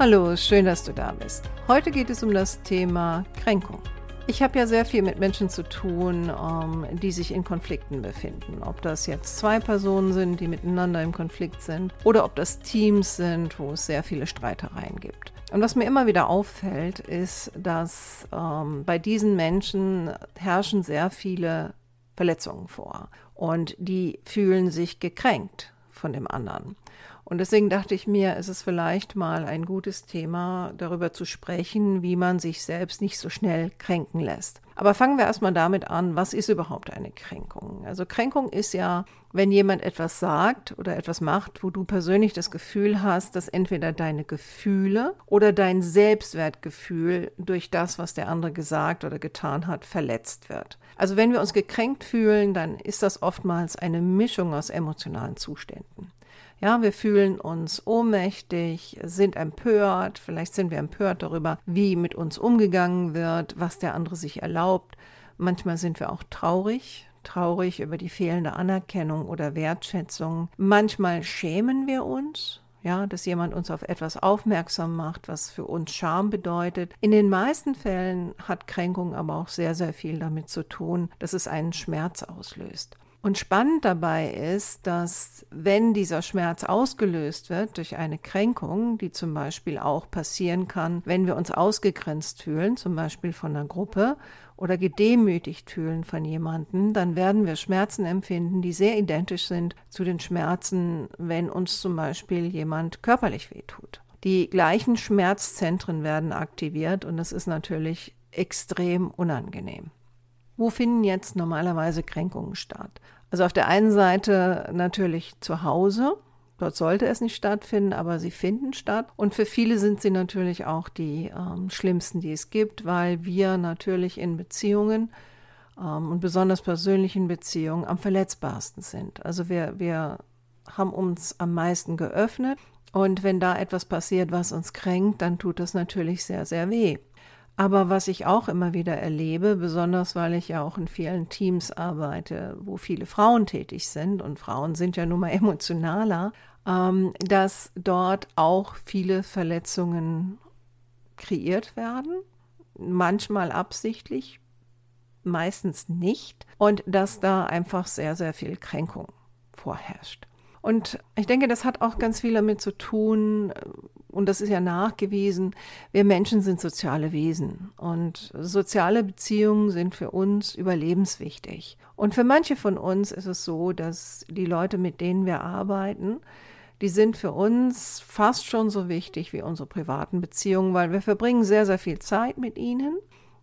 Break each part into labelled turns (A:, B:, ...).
A: Hallo, schön, dass du da bist. Heute geht es um das Thema Kränkung. Ich habe ja sehr viel mit Menschen zu tun, ähm, die sich in Konflikten befinden. Ob das jetzt zwei Personen sind, die miteinander im Konflikt sind, oder ob das Teams sind, wo es sehr viele Streitereien gibt. Und was mir immer wieder auffällt, ist, dass ähm, bei diesen Menschen herrschen sehr viele Verletzungen vor. Und die fühlen sich gekränkt von dem anderen. Und deswegen dachte ich mir, es ist vielleicht mal ein gutes Thema, darüber zu sprechen, wie man sich selbst nicht so schnell kränken lässt. Aber fangen wir erstmal damit an, was ist überhaupt eine Kränkung? Also Kränkung ist ja, wenn jemand etwas sagt oder etwas macht, wo du persönlich das Gefühl hast, dass entweder deine Gefühle oder dein Selbstwertgefühl durch das, was der andere gesagt oder getan hat, verletzt wird. Also wenn wir uns gekränkt fühlen, dann ist das oftmals eine Mischung aus emotionalen Zuständen. Ja, wir fühlen uns ohnmächtig, sind empört, vielleicht sind wir empört darüber, wie mit uns umgegangen wird, was der andere sich erlaubt. Manchmal sind wir auch traurig, traurig über die fehlende Anerkennung oder Wertschätzung. Manchmal schämen wir uns, ja, dass jemand uns auf etwas aufmerksam macht, was für uns Scham bedeutet. In den meisten Fällen hat Kränkung aber auch sehr, sehr viel damit zu tun, dass es einen Schmerz auslöst. Und spannend dabei ist, dass wenn dieser Schmerz ausgelöst wird durch eine Kränkung, die zum Beispiel auch passieren kann, wenn wir uns ausgegrenzt fühlen, zum Beispiel von einer Gruppe oder gedemütigt fühlen von jemandem, dann werden wir Schmerzen empfinden, die sehr identisch sind zu den Schmerzen, wenn uns zum Beispiel jemand körperlich wehtut. Die gleichen Schmerzzentren werden aktiviert und das ist natürlich extrem unangenehm. Wo finden jetzt normalerweise Kränkungen statt? Also auf der einen Seite natürlich zu Hause. Dort sollte es nicht stattfinden, aber sie finden statt. Und für viele sind sie natürlich auch die ähm, schlimmsten, die es gibt, weil wir natürlich in Beziehungen ähm, und besonders persönlichen Beziehungen am verletzbarsten sind. Also wir, wir haben uns am meisten geöffnet. Und wenn da etwas passiert, was uns kränkt, dann tut das natürlich sehr, sehr weh. Aber was ich auch immer wieder erlebe, besonders weil ich ja auch in vielen Teams arbeite, wo viele Frauen tätig sind, und Frauen sind ja nun mal emotionaler, ähm, dass dort auch viele Verletzungen kreiert werden, manchmal absichtlich, meistens nicht, und dass da einfach sehr, sehr viel Kränkung vorherrscht. Und ich denke, das hat auch ganz viel damit zu tun, und das ist ja nachgewiesen, wir Menschen sind soziale Wesen und soziale Beziehungen sind für uns überlebenswichtig. Und für manche von uns ist es so, dass die Leute, mit denen wir arbeiten, die sind für uns fast schon so wichtig wie unsere privaten Beziehungen, weil wir verbringen sehr, sehr viel Zeit mit ihnen.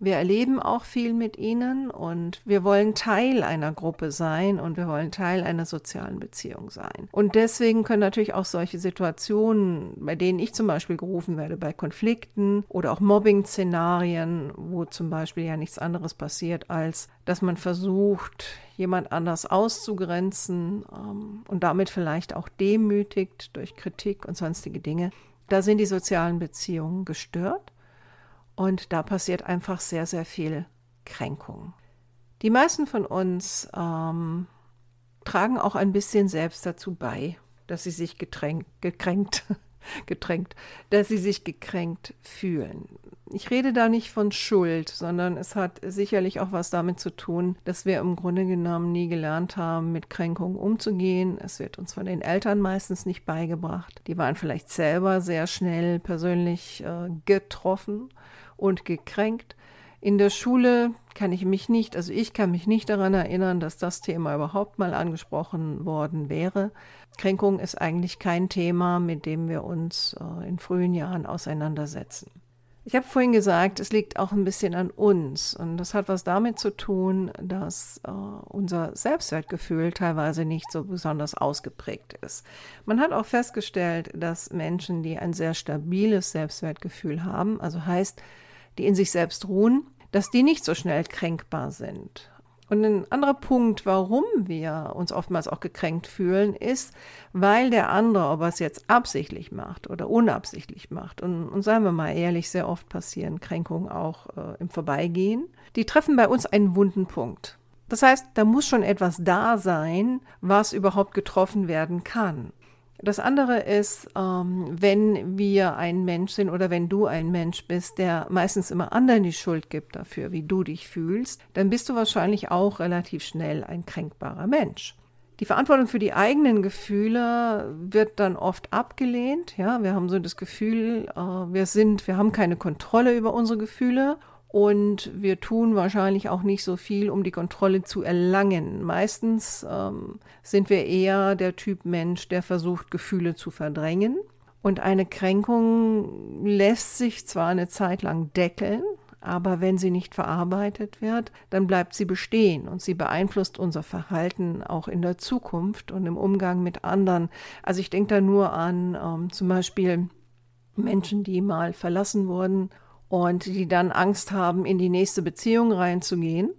A: Wir erleben auch viel mit ihnen und wir wollen Teil einer Gruppe sein und wir wollen Teil einer sozialen Beziehung sein. Und deswegen können natürlich auch solche Situationen, bei denen ich zum Beispiel gerufen werde, bei Konflikten oder auch Mobbing-Szenarien, wo zum Beispiel ja nichts anderes passiert, als dass man versucht, jemand anders auszugrenzen ähm, und damit vielleicht auch demütigt durch Kritik und sonstige Dinge, da sind die sozialen Beziehungen gestört. Und da passiert einfach sehr, sehr viel Kränkung. Die meisten von uns ähm, tragen auch ein bisschen selbst dazu bei, dass sie sich getränkt, gekränkt, getränkt, dass sie sich gekränkt fühlen. Ich rede da nicht von Schuld, sondern es hat sicherlich auch was damit zu tun, dass wir im Grunde genommen nie gelernt haben, mit Kränkungen umzugehen. Es wird uns von den Eltern meistens nicht beigebracht. Die waren vielleicht selber sehr schnell persönlich äh, getroffen und gekränkt. In der Schule kann ich mich nicht, also ich kann mich nicht daran erinnern, dass das Thema überhaupt mal angesprochen worden wäre. Kränkung ist eigentlich kein Thema, mit dem wir uns äh, in frühen Jahren auseinandersetzen. Ich habe vorhin gesagt, es liegt auch ein bisschen an uns und das hat was damit zu tun, dass äh, unser Selbstwertgefühl teilweise nicht so besonders ausgeprägt ist. Man hat auch festgestellt, dass Menschen, die ein sehr stabiles Selbstwertgefühl haben, also heißt, die in sich selbst ruhen, dass die nicht so schnell kränkbar sind. Und ein anderer Punkt, warum wir uns oftmals auch gekränkt fühlen, ist, weil der andere, ob er es jetzt absichtlich macht oder unabsichtlich macht, und, und seien wir mal ehrlich, sehr oft passieren Kränkungen auch äh, im Vorbeigehen, die treffen bei uns einen wunden Punkt. Das heißt, da muss schon etwas da sein, was überhaupt getroffen werden kann. Das andere ist, ähm, wenn wir ein Mensch sind oder wenn du ein Mensch bist, der meistens immer anderen die Schuld gibt dafür, wie du dich fühlst, dann bist du wahrscheinlich auch relativ schnell ein kränkbarer Mensch. Die Verantwortung für die eigenen Gefühle wird dann oft abgelehnt. Ja, wir haben so das Gefühl, äh, wir sind, wir haben keine Kontrolle über unsere Gefühle und wir tun wahrscheinlich auch nicht so viel, um die Kontrolle zu erlangen. Meistens ähm, sind wir eher der Typ Mensch, der versucht, Gefühle zu verdrängen. Und eine Kränkung lässt sich zwar eine Zeit lang deckeln, aber wenn sie nicht verarbeitet wird, dann bleibt sie bestehen und sie beeinflusst unser Verhalten auch in der Zukunft und im Umgang mit anderen. Also ich denke da nur an ähm, zum Beispiel Menschen, die mal verlassen wurden und die dann Angst haben, in die nächste Beziehung reinzugehen,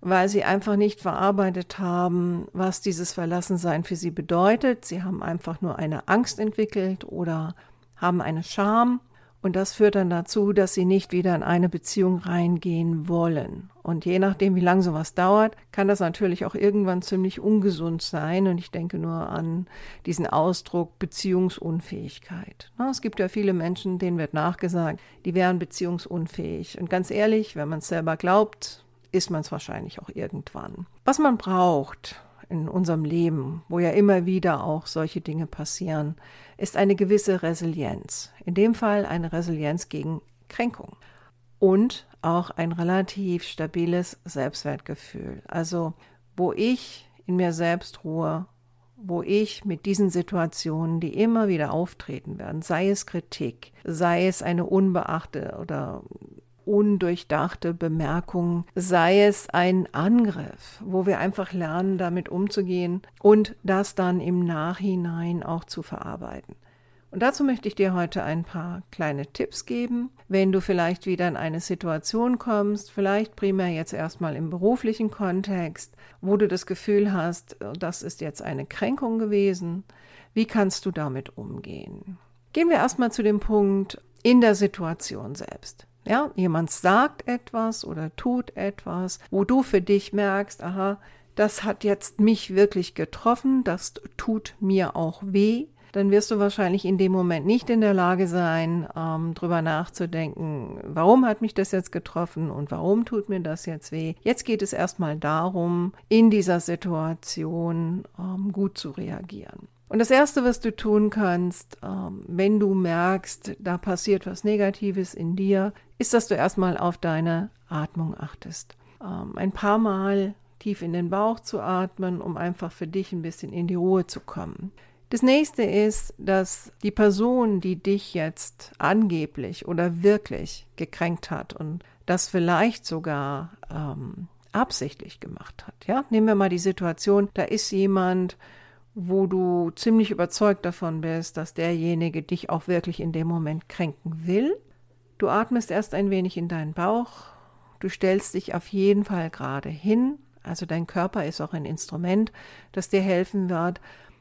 A: weil sie einfach nicht verarbeitet haben, was dieses Verlassensein für sie bedeutet. Sie haben einfach nur eine Angst entwickelt oder haben eine Scham und das führt dann dazu, dass sie nicht wieder in eine Beziehung reingehen wollen. Und je nachdem, wie lange sowas dauert, kann das natürlich auch irgendwann ziemlich ungesund sein. Und ich denke nur an diesen Ausdruck Beziehungsunfähigkeit. Es gibt ja viele Menschen, denen wird nachgesagt, die wären beziehungsunfähig. Und ganz ehrlich, wenn man es selber glaubt, ist man es wahrscheinlich auch irgendwann. Was man braucht, in unserem Leben, wo ja immer wieder auch solche Dinge passieren, ist eine gewisse Resilienz. In dem Fall eine Resilienz gegen Kränkung. Und auch ein relativ stabiles Selbstwertgefühl. Also wo ich in mir selbst ruhe, wo ich mit diesen Situationen, die immer wieder auftreten werden, sei es Kritik, sei es eine unbeachte oder undurchdachte Bemerkung, sei es ein Angriff, wo wir einfach lernen, damit umzugehen und das dann im Nachhinein auch zu verarbeiten. Und dazu möchte ich dir heute ein paar kleine Tipps geben, wenn du vielleicht wieder in eine Situation kommst, vielleicht primär jetzt erstmal im beruflichen Kontext, wo du das Gefühl hast, das ist jetzt eine Kränkung gewesen. Wie kannst du damit umgehen? Gehen wir erstmal zu dem Punkt in der Situation selbst. Ja, jemand sagt etwas oder tut etwas, wo du für dich merkst, aha, das hat jetzt mich wirklich getroffen, das tut mir auch weh, dann wirst du wahrscheinlich in dem Moment nicht in der Lage sein, ähm, drüber nachzudenken, warum hat mich das jetzt getroffen und warum tut mir das jetzt weh. Jetzt geht es erstmal darum, in dieser Situation ähm, gut zu reagieren. Und das Erste, was du tun kannst, ähm, wenn du merkst, da passiert was Negatives in dir, ist, dass du erstmal auf deine Atmung achtest. Ähm, ein paar Mal tief in den Bauch zu atmen, um einfach für dich ein bisschen in die Ruhe zu kommen. Das nächste ist, dass die Person, die dich jetzt angeblich oder wirklich gekränkt hat und das vielleicht sogar ähm, absichtlich gemacht hat. Ja, nehmen wir mal die Situation, da ist jemand, wo du ziemlich überzeugt davon bist, dass derjenige dich auch wirklich in dem Moment kränken will. Du atmest erst ein wenig in deinen Bauch, du stellst dich auf jeden Fall gerade hin, also dein Körper ist auch ein Instrument, das dir helfen wird,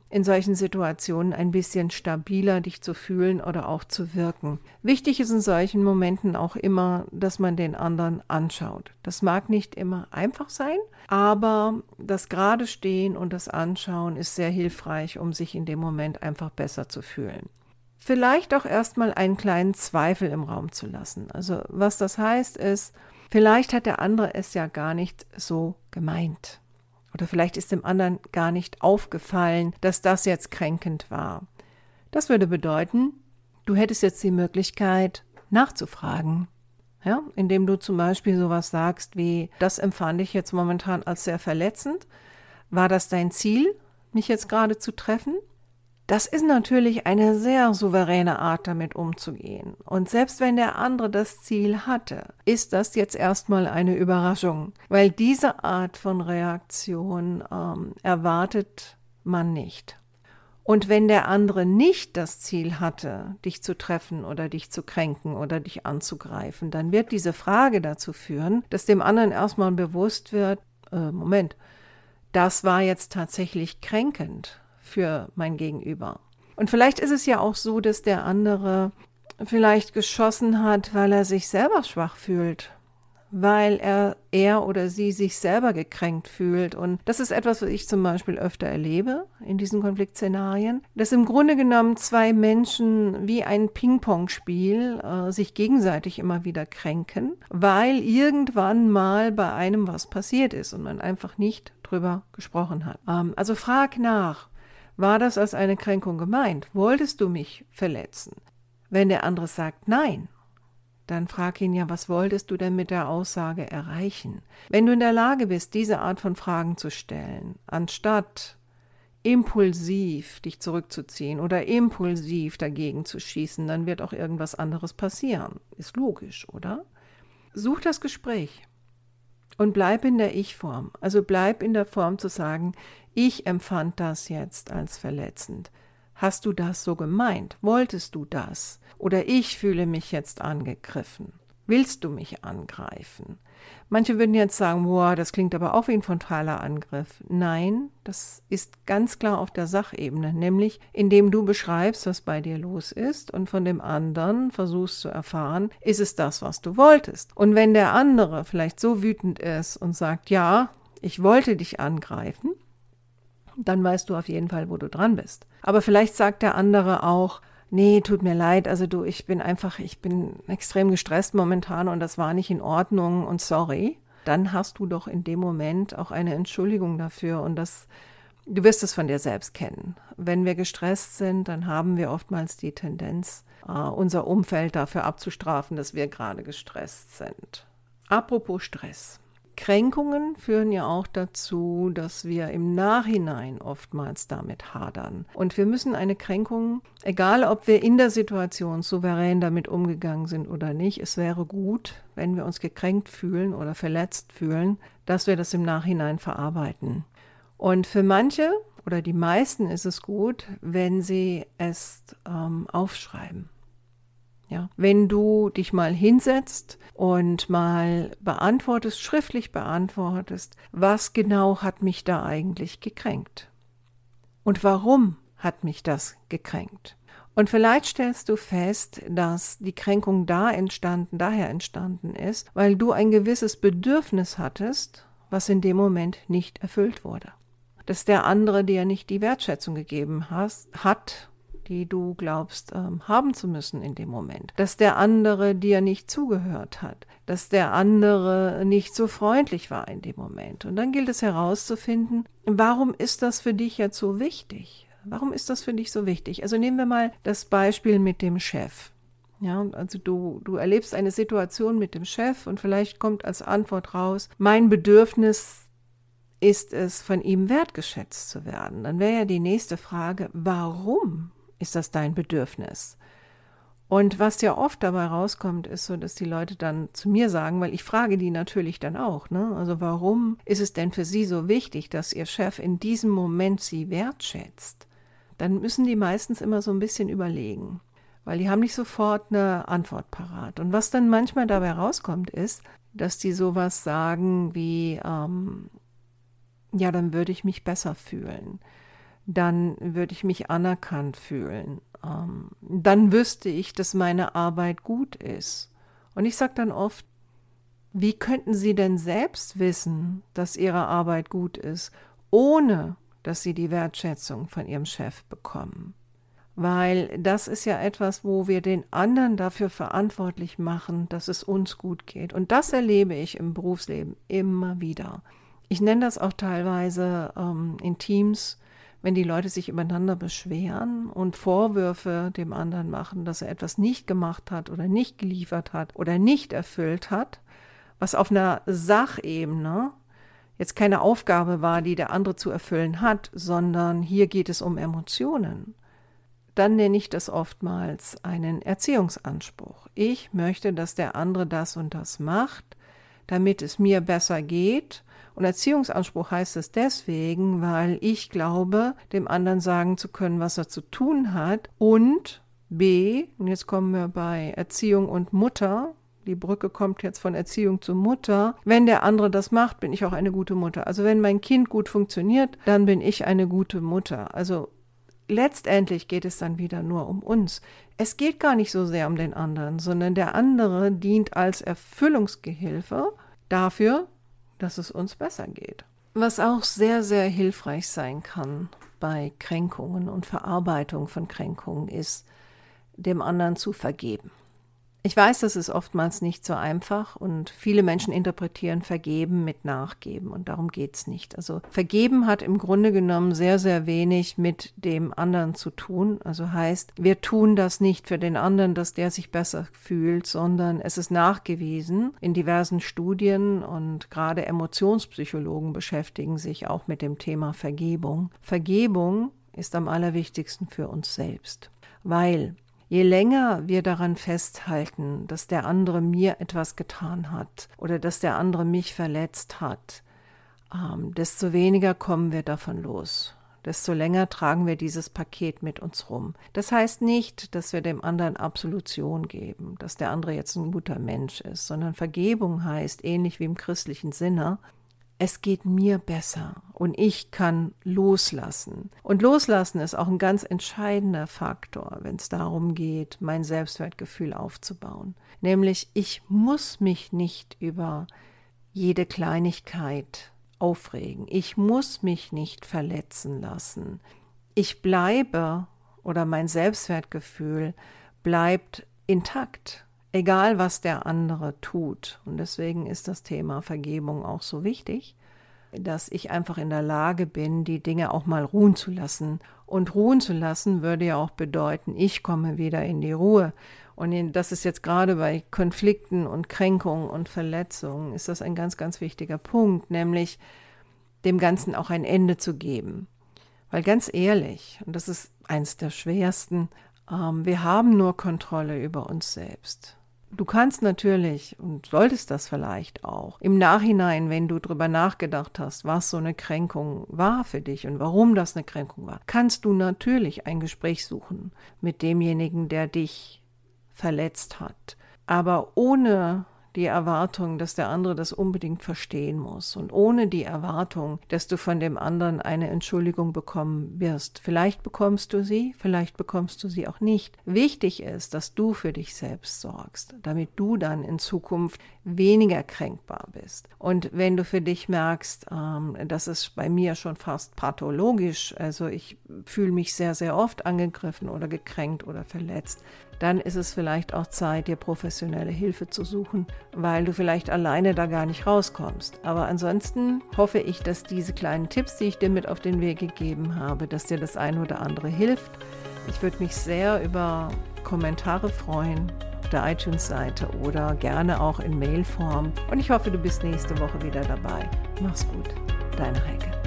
A: in solchen Situationen ein bisschen stabiler dich zu fühlen oder auch zu wirken. Wichtig ist in solchen Momenten auch immer, dass man den anderen anschaut. Das mag nicht immer einfach sein, aber das gerade stehen und das Anschauen ist sehr hilfreich, um sich in dem Moment einfach besser zu fühlen. Vielleicht auch erstmal einen kleinen Zweifel im Raum zu lassen. Also was das heißt ist, vielleicht hat der andere es ja gar nicht so gemeint. Oder vielleicht ist dem anderen gar nicht aufgefallen, dass das jetzt kränkend war. Das würde bedeuten, du hättest jetzt die Möglichkeit nachzufragen. Ja, indem du zum Beispiel sowas sagst wie, das empfand ich jetzt momentan als sehr verletzend. War das dein Ziel, mich jetzt gerade zu treffen? Das ist natürlich eine sehr souveräne Art, damit umzugehen. Und selbst wenn der andere das Ziel hatte, ist das jetzt erstmal eine Überraschung, weil diese Art von Reaktion ähm, erwartet man nicht. Und wenn der andere nicht das Ziel hatte, dich zu treffen oder dich zu kränken oder dich anzugreifen, dann wird diese Frage dazu führen, dass dem anderen erstmal bewusst wird, äh, Moment, das war jetzt tatsächlich kränkend für mein Gegenüber. Und vielleicht ist es ja auch so, dass der andere vielleicht geschossen hat, weil er sich selber schwach fühlt weil er, er oder sie sich selber gekränkt fühlt. Und das ist etwas, was ich zum Beispiel öfter erlebe in diesen Konfliktszenarien, dass im Grunde genommen zwei Menschen wie ein Ping-Pong-Spiel äh, sich gegenseitig immer wieder kränken, weil irgendwann mal bei einem was passiert ist und man einfach nicht drüber gesprochen hat. Ähm, also frag nach. War das als eine Kränkung gemeint? Wolltest du mich verletzen? Wenn der andere sagt nein, dann frag ihn ja, was wolltest du denn mit der Aussage erreichen? Wenn du in der Lage bist, diese Art von Fragen zu stellen, anstatt impulsiv dich zurückzuziehen oder impulsiv dagegen zu schießen, dann wird auch irgendwas anderes passieren. Ist logisch, oder? Such das Gespräch und bleib in der Ich-Form. Also bleib in der Form zu sagen, ich empfand das jetzt als verletzend. Hast du das so gemeint? Wolltest du das? Oder ich fühle mich jetzt angegriffen. Willst du mich angreifen? Manche würden jetzt sagen, boah, das klingt aber auch wie ein frontaler Angriff. Nein, das ist ganz klar auf der Sachebene, nämlich indem du beschreibst, was bei dir los ist und von dem anderen versuchst zu erfahren, ist es das, was du wolltest. Und wenn der andere vielleicht so wütend ist und sagt, ja, ich wollte dich angreifen, dann weißt du auf jeden Fall, wo du dran bist. Aber vielleicht sagt der andere auch, nee, tut mir leid, also du, ich bin einfach, ich bin extrem gestresst momentan und das war nicht in Ordnung und sorry. Dann hast du doch in dem Moment auch eine Entschuldigung dafür und das, du wirst es von dir selbst kennen. Wenn wir gestresst sind, dann haben wir oftmals die Tendenz, uh, unser Umfeld dafür abzustrafen, dass wir gerade gestresst sind. Apropos Stress. Kränkungen führen ja auch dazu, dass wir im Nachhinein oftmals damit hadern. Und wir müssen eine Kränkung, egal ob wir in der Situation souverän damit umgegangen sind oder nicht, es wäre gut, wenn wir uns gekränkt fühlen oder verletzt fühlen, dass wir das im Nachhinein verarbeiten. Und für manche oder die meisten ist es gut, wenn sie es ähm, aufschreiben. Ja, wenn du dich mal hinsetzt und mal beantwortest, schriftlich beantwortest, was genau hat mich da eigentlich gekränkt? Und warum hat mich das gekränkt? Und vielleicht stellst du fest, dass die Kränkung da entstanden, daher entstanden ist, weil du ein gewisses Bedürfnis hattest, was in dem Moment nicht erfüllt wurde. Dass der andere dir nicht die Wertschätzung gegeben hast, hat die du glaubst ähm, haben zu müssen in dem Moment. Dass der andere dir nicht zugehört hat, dass der andere nicht so freundlich war in dem Moment. Und dann gilt es herauszufinden, warum ist das für dich jetzt so wichtig? Warum ist das für dich so wichtig? Also nehmen wir mal das Beispiel mit dem Chef. Ja, also du, du erlebst eine Situation mit dem Chef und vielleicht kommt als Antwort raus, mein Bedürfnis ist es, von ihm wertgeschätzt zu werden. Dann wäre ja die nächste Frage, warum ist das dein Bedürfnis? Und was ja oft dabei rauskommt, ist so, dass die Leute dann zu mir sagen, weil ich frage die natürlich dann auch, ne? Also warum ist es denn für sie so wichtig, dass ihr Chef in diesem Moment sie wertschätzt? Dann müssen die meistens immer so ein bisschen überlegen, weil die haben nicht sofort eine Antwort parat. Und was dann manchmal dabei rauskommt, ist, dass die sowas sagen wie, ähm, ja, dann würde ich mich besser fühlen dann würde ich mich anerkannt fühlen. Ähm, dann wüsste ich, dass meine Arbeit gut ist. Und ich sage dann oft, wie könnten Sie denn selbst wissen, dass Ihre Arbeit gut ist, ohne dass Sie die Wertschätzung von Ihrem Chef bekommen? Weil das ist ja etwas, wo wir den anderen dafür verantwortlich machen, dass es uns gut geht. Und das erlebe ich im Berufsleben immer wieder. Ich nenne das auch teilweise ähm, in Teams wenn die Leute sich übereinander beschweren und Vorwürfe dem anderen machen, dass er etwas nicht gemacht hat oder nicht geliefert hat oder nicht erfüllt hat, was auf einer Sachebene jetzt keine Aufgabe war, die der andere zu erfüllen hat, sondern hier geht es um Emotionen, dann nenne ich das oftmals einen Erziehungsanspruch. Ich möchte, dass der andere das und das macht, damit es mir besser geht. Und Erziehungsanspruch heißt es deswegen, weil ich glaube, dem anderen sagen zu können, was er zu tun hat. Und B, und jetzt kommen wir bei Erziehung und Mutter, die Brücke kommt jetzt von Erziehung zu Mutter. Wenn der andere das macht, bin ich auch eine gute Mutter. Also wenn mein Kind gut funktioniert, dann bin ich eine gute Mutter. Also letztendlich geht es dann wieder nur um uns. Es geht gar nicht so sehr um den anderen, sondern der andere dient als Erfüllungsgehilfe dafür, dass es uns besser geht. Was auch sehr, sehr hilfreich sein kann bei Kränkungen und Verarbeitung von Kränkungen ist, dem anderen zu vergeben. Ich weiß, das ist oftmals nicht so einfach und viele Menschen interpretieren Vergeben mit Nachgeben und darum geht es nicht. Also Vergeben hat im Grunde genommen sehr, sehr wenig mit dem anderen zu tun. Also heißt, wir tun das nicht für den anderen, dass der sich besser fühlt, sondern es ist nachgewiesen in diversen Studien und gerade Emotionspsychologen beschäftigen sich auch mit dem Thema Vergebung. Vergebung ist am allerwichtigsten für uns selbst, weil Je länger wir daran festhalten, dass der andere mir etwas getan hat oder dass der andere mich verletzt hat, ähm, desto weniger kommen wir davon los. Desto länger tragen wir dieses Paket mit uns rum. Das heißt nicht, dass wir dem anderen Absolution geben, dass der andere jetzt ein guter Mensch ist, sondern Vergebung heißt, ähnlich wie im christlichen Sinne, es geht mir besser und ich kann loslassen. Und loslassen ist auch ein ganz entscheidender Faktor, wenn es darum geht, mein Selbstwertgefühl aufzubauen. Nämlich, ich muss mich nicht über jede Kleinigkeit aufregen. Ich muss mich nicht verletzen lassen. Ich bleibe oder mein Selbstwertgefühl bleibt intakt egal was der andere tut. Und deswegen ist das Thema Vergebung auch so wichtig, dass ich einfach in der Lage bin, die Dinge auch mal ruhen zu lassen. Und ruhen zu lassen würde ja auch bedeuten, ich komme wieder in die Ruhe. Und das ist jetzt gerade bei Konflikten und Kränkungen und Verletzungen, ist das ein ganz, ganz wichtiger Punkt, nämlich dem Ganzen auch ein Ende zu geben. Weil ganz ehrlich, und das ist eins der schwersten, ähm, wir haben nur Kontrolle über uns selbst. Du kannst natürlich und solltest das vielleicht auch im Nachhinein, wenn du drüber nachgedacht hast, was so eine Kränkung war für dich und warum das eine Kränkung war, kannst du natürlich ein Gespräch suchen mit demjenigen, der dich verletzt hat. Aber ohne die Erwartung, dass der andere das unbedingt verstehen muss und ohne die Erwartung, dass du von dem anderen eine Entschuldigung bekommen wirst. Vielleicht bekommst du sie, vielleicht bekommst du sie auch nicht. Wichtig ist, dass du für dich selbst sorgst, damit du dann in Zukunft weniger kränkbar bist. Und wenn du für dich merkst, ähm, das ist bei mir schon fast pathologisch, also ich fühle mich sehr, sehr oft angegriffen oder gekränkt oder verletzt, dann ist es vielleicht auch Zeit, dir professionelle Hilfe zu suchen, weil du vielleicht alleine da gar nicht rauskommst. Aber ansonsten hoffe ich, dass diese kleinen Tipps, die ich dir mit auf den Weg gegeben habe, dass dir das eine oder andere hilft. Ich würde mich sehr über Kommentare freuen der iTunes-Seite oder gerne auch in Mailform. Und ich hoffe, du bist nächste Woche wieder dabei. Mach's gut, deine Heike.